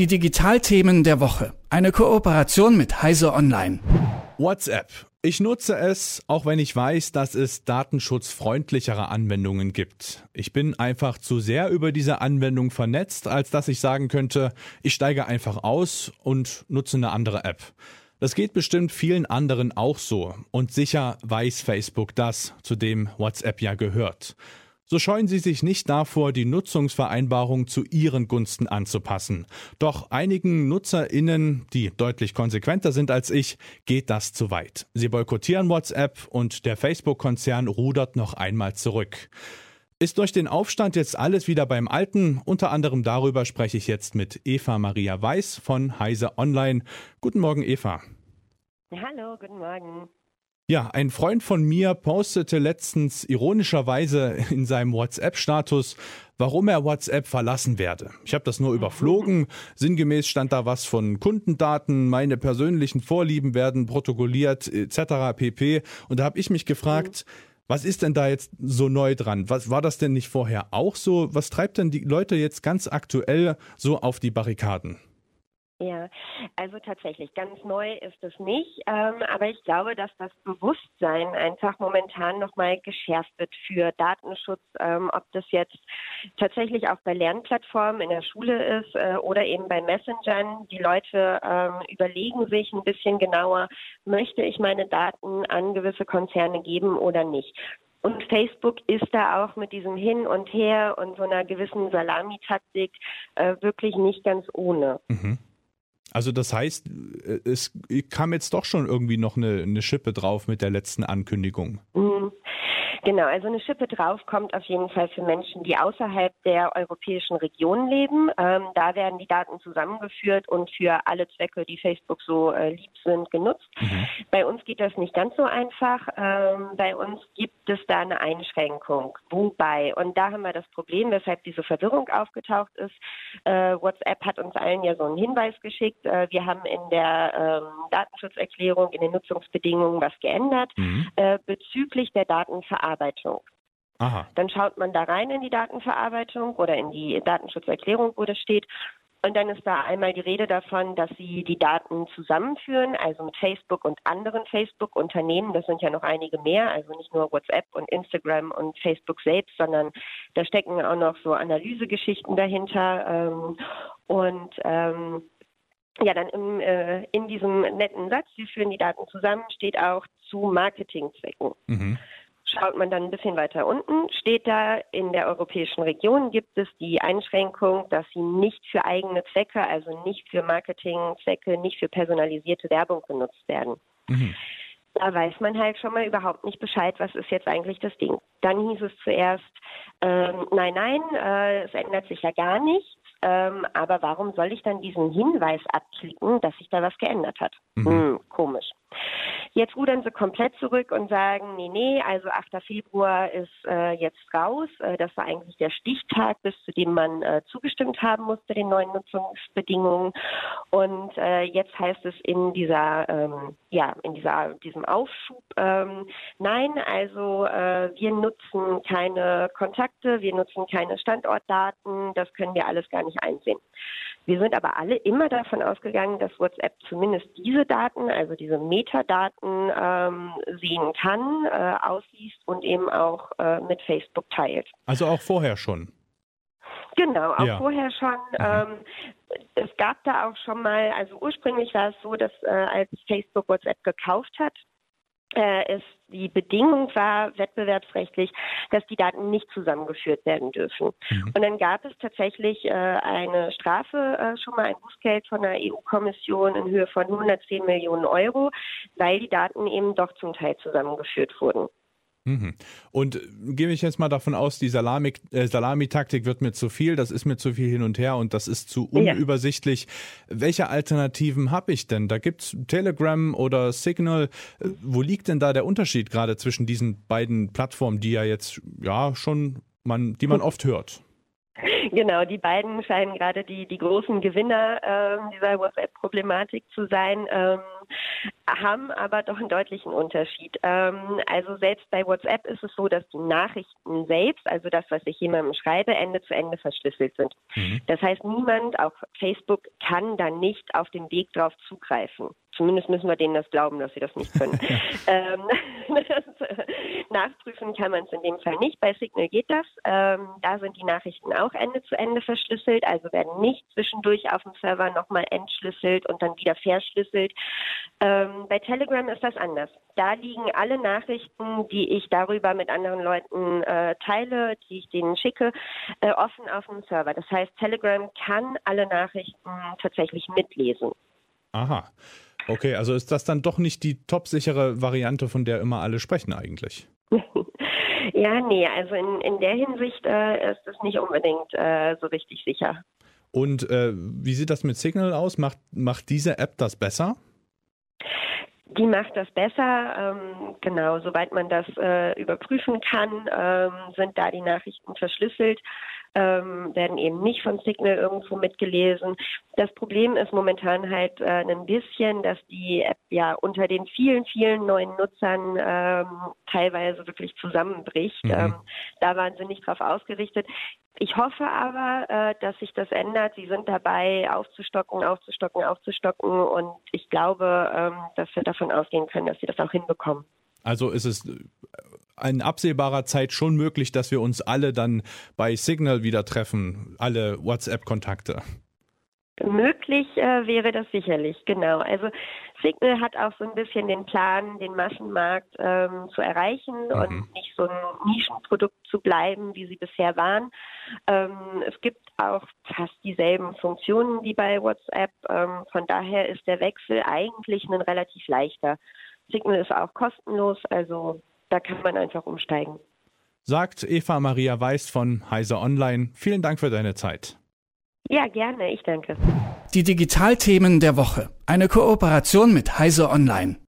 Die Digitalthemen der Woche. Eine Kooperation mit Heise Online. WhatsApp. Ich nutze es, auch wenn ich weiß, dass es datenschutzfreundlichere Anwendungen gibt. Ich bin einfach zu sehr über diese Anwendung vernetzt, als dass ich sagen könnte, ich steige einfach aus und nutze eine andere App. Das geht bestimmt vielen anderen auch so. Und sicher weiß Facebook das, zu dem WhatsApp ja gehört. So scheuen sie sich nicht davor, die Nutzungsvereinbarung zu ihren Gunsten anzupassen. Doch einigen NutzerInnen, die deutlich konsequenter sind als ich, geht das zu weit. Sie boykottieren WhatsApp und der Facebook-Konzern rudert noch einmal zurück. Ist durch den Aufstand jetzt alles wieder beim Alten? Unter anderem darüber spreche ich jetzt mit Eva Maria Weiß von Heise Online. Guten Morgen, Eva. Hallo, guten Morgen. Ja, ein Freund von mir postete letztens ironischerweise in seinem WhatsApp-Status, warum er WhatsApp verlassen werde. Ich habe das nur überflogen. Sinngemäß stand da was von Kundendaten, meine persönlichen Vorlieben werden protokolliert etc. pp. Und da habe ich mich gefragt, was ist denn da jetzt so neu dran? Was war das denn nicht vorher auch so? Was treibt denn die Leute jetzt ganz aktuell so auf die Barrikaden? Ja, also tatsächlich, ganz neu ist es nicht, ähm, aber ich glaube, dass das Bewusstsein einfach momentan nochmal geschärft wird für Datenschutz, ähm, ob das jetzt tatsächlich auch bei Lernplattformen in der Schule ist äh, oder eben bei Messengern. Die Leute ähm, überlegen sich ein bisschen genauer, möchte ich meine Daten an gewisse Konzerne geben oder nicht. Und Facebook ist da auch mit diesem Hin und Her und so einer gewissen Salamitaktik äh, wirklich nicht ganz ohne. Mhm. Also das heißt, äh, es kam jetzt doch schon irgendwie noch eine, eine Schippe drauf mit der letzten Ankündigung. Mhm. Genau, also eine Schippe drauf kommt auf jeden Fall für Menschen, die außerhalb der europäischen Region leben. Ähm, da werden die Daten zusammengeführt und für alle Zwecke, die Facebook so äh, lieb sind, genutzt. Mhm. Bei uns geht das nicht ganz so einfach. Ähm, bei uns gibt es da eine Einschränkung. Wobei, und da haben wir das Problem, weshalb diese Verwirrung aufgetaucht ist. Äh, WhatsApp hat uns allen ja so einen Hinweis geschickt. Äh, wir haben in der ähm, Datenschutzerklärung, in den Nutzungsbedingungen was geändert mhm. äh, bezüglich der Datenverarbeitung. Datenverarbeitung. Aha. Dann schaut man da rein in die Datenverarbeitung oder in die Datenschutzerklärung, wo das steht. Und dann ist da einmal die Rede davon, dass sie die Daten zusammenführen, also mit Facebook und anderen Facebook-Unternehmen. Das sind ja noch einige mehr, also nicht nur WhatsApp und Instagram und Facebook selbst, sondern da stecken auch noch so Analysegeschichten dahinter. Ähm, und ähm, ja, dann im, äh, in diesem netten Satz, sie führen die Daten zusammen, steht auch zu Marketingzwecken. Mhm. Schaut man dann ein bisschen weiter unten, steht da, in der europäischen Region gibt es die Einschränkung, dass sie nicht für eigene Zwecke, also nicht für Marketingzwecke, nicht für personalisierte Werbung genutzt werden. Mhm. Da weiß man halt schon mal überhaupt nicht Bescheid, was ist jetzt eigentlich das Ding. Dann hieß es zuerst, ähm, nein, nein, äh, es ändert sich ja gar nichts. Ähm, aber warum soll ich dann diesen Hinweis abklicken, dass sich da was geändert hat? Mhm. Hm, komisch. Jetzt rudern sie komplett zurück und sagen, nee, nee, also 8. Februar ist äh, jetzt raus. Äh, das war eigentlich der Stichtag, bis zu dem man äh, zugestimmt haben musste, den neuen Nutzungsbedingungen. Und äh, jetzt heißt es in dieser, ähm, ja, in dieser, diesem Aufschub, ähm, nein, also äh, wir nutzen keine Kontakte, wir nutzen keine Standortdaten, das können wir alles gar nicht einsehen. Wir sind aber alle immer davon ausgegangen, dass WhatsApp zumindest diese Daten, also diese Metadaten ähm, sehen kann, äh, ausliest und eben auch äh, mit Facebook teilt. Also auch vorher schon. Genau, auch ja. vorher schon. Ähm, es gab da auch schon mal, also ursprünglich war es so, dass äh, als Facebook WhatsApp gekauft hat, äh, es die Bedingung war wettbewerbsrechtlich, dass die Daten nicht zusammengeführt werden dürfen. Mhm. Und dann gab es tatsächlich äh, eine Strafe, äh, schon mal ein Bußgeld von der EU-Kommission in Höhe von 110 Millionen Euro, weil die Daten eben doch zum Teil zusammengeführt wurden. Mhm. Und äh, gehe ich jetzt mal davon aus, die Salami, äh, Salamitaktik wird mir zu viel, das ist mir zu viel hin und her und das ist zu unübersichtlich. Ja. Welche Alternativen habe ich denn? Da gibt es Telegram oder Signal. Äh, wo liegt denn da der Unterschied gerade zwischen diesen beiden Plattformen, die ja jetzt ja schon man, die man oft hört? Genau, die beiden scheinen gerade die, die großen Gewinner äh, dieser WhatsApp-Problematik zu sein, ähm, haben aber doch einen deutlichen Unterschied. Ähm, also selbst bei WhatsApp ist es so, dass die Nachrichten selbst, also das, was ich jemandem schreibe, Ende zu Ende verschlüsselt sind. Mhm. Das heißt, niemand, auch Facebook, kann dann nicht auf dem Weg drauf zugreifen. Zumindest müssen wir denen das glauben, dass sie das nicht können. ähm, das, äh, nachprüfen kann man es in dem Fall nicht. Bei Signal geht das. Ähm, da sind die Nachrichten auch Ende zu Ende verschlüsselt, also werden nicht zwischendurch auf dem Server nochmal entschlüsselt und dann wieder verschlüsselt. Ähm, bei Telegram ist das anders. Da liegen alle Nachrichten, die ich darüber mit anderen Leuten äh, teile, die ich denen schicke, äh, offen auf dem Server. Das heißt, Telegram kann alle Nachrichten tatsächlich mitlesen. Aha. Okay, also ist das dann doch nicht die topsichere Variante, von der immer alle sprechen eigentlich? ja, nee, also in, in der Hinsicht äh, ist es nicht unbedingt äh, so richtig sicher. Und äh, wie sieht das mit Signal aus? Macht, macht diese App das besser? Die macht das besser. Ähm, genau, soweit man das äh, überprüfen kann, ähm, sind da die Nachrichten verschlüsselt ähm, werden eben nicht von Signal irgendwo mitgelesen. Das Problem ist momentan halt äh, ein bisschen, dass die App ja unter den vielen, vielen neuen Nutzern ähm, teilweise wirklich zusammenbricht. Mhm. Ähm, da waren sie nicht drauf ausgerichtet. Ich hoffe aber, äh, dass sich das ändert. Sie sind dabei, aufzustocken, aufzustocken, aufzustocken. Und ich glaube, ähm, dass wir davon ausgehen können, dass sie das auch hinbekommen. Also ist es in absehbarer Zeit schon möglich, dass wir uns alle dann bei Signal wieder treffen, alle WhatsApp-Kontakte. Möglich äh, wäre das sicherlich, genau. Also Signal hat auch so ein bisschen den Plan, den Massenmarkt ähm, zu erreichen mhm. und nicht so ein Nischenprodukt zu bleiben, wie sie bisher waren. Ähm, es gibt auch fast dieselben Funktionen wie bei WhatsApp. Ähm, von daher ist der Wechsel eigentlich ein relativ leichter. Signal ist auch kostenlos, also da kann man einfach umsteigen. Sagt Eva Maria Weiß von Heise Online. Vielen Dank für deine Zeit. Ja, gerne, ich danke. Die Digitalthemen der Woche. Eine Kooperation mit Heise Online.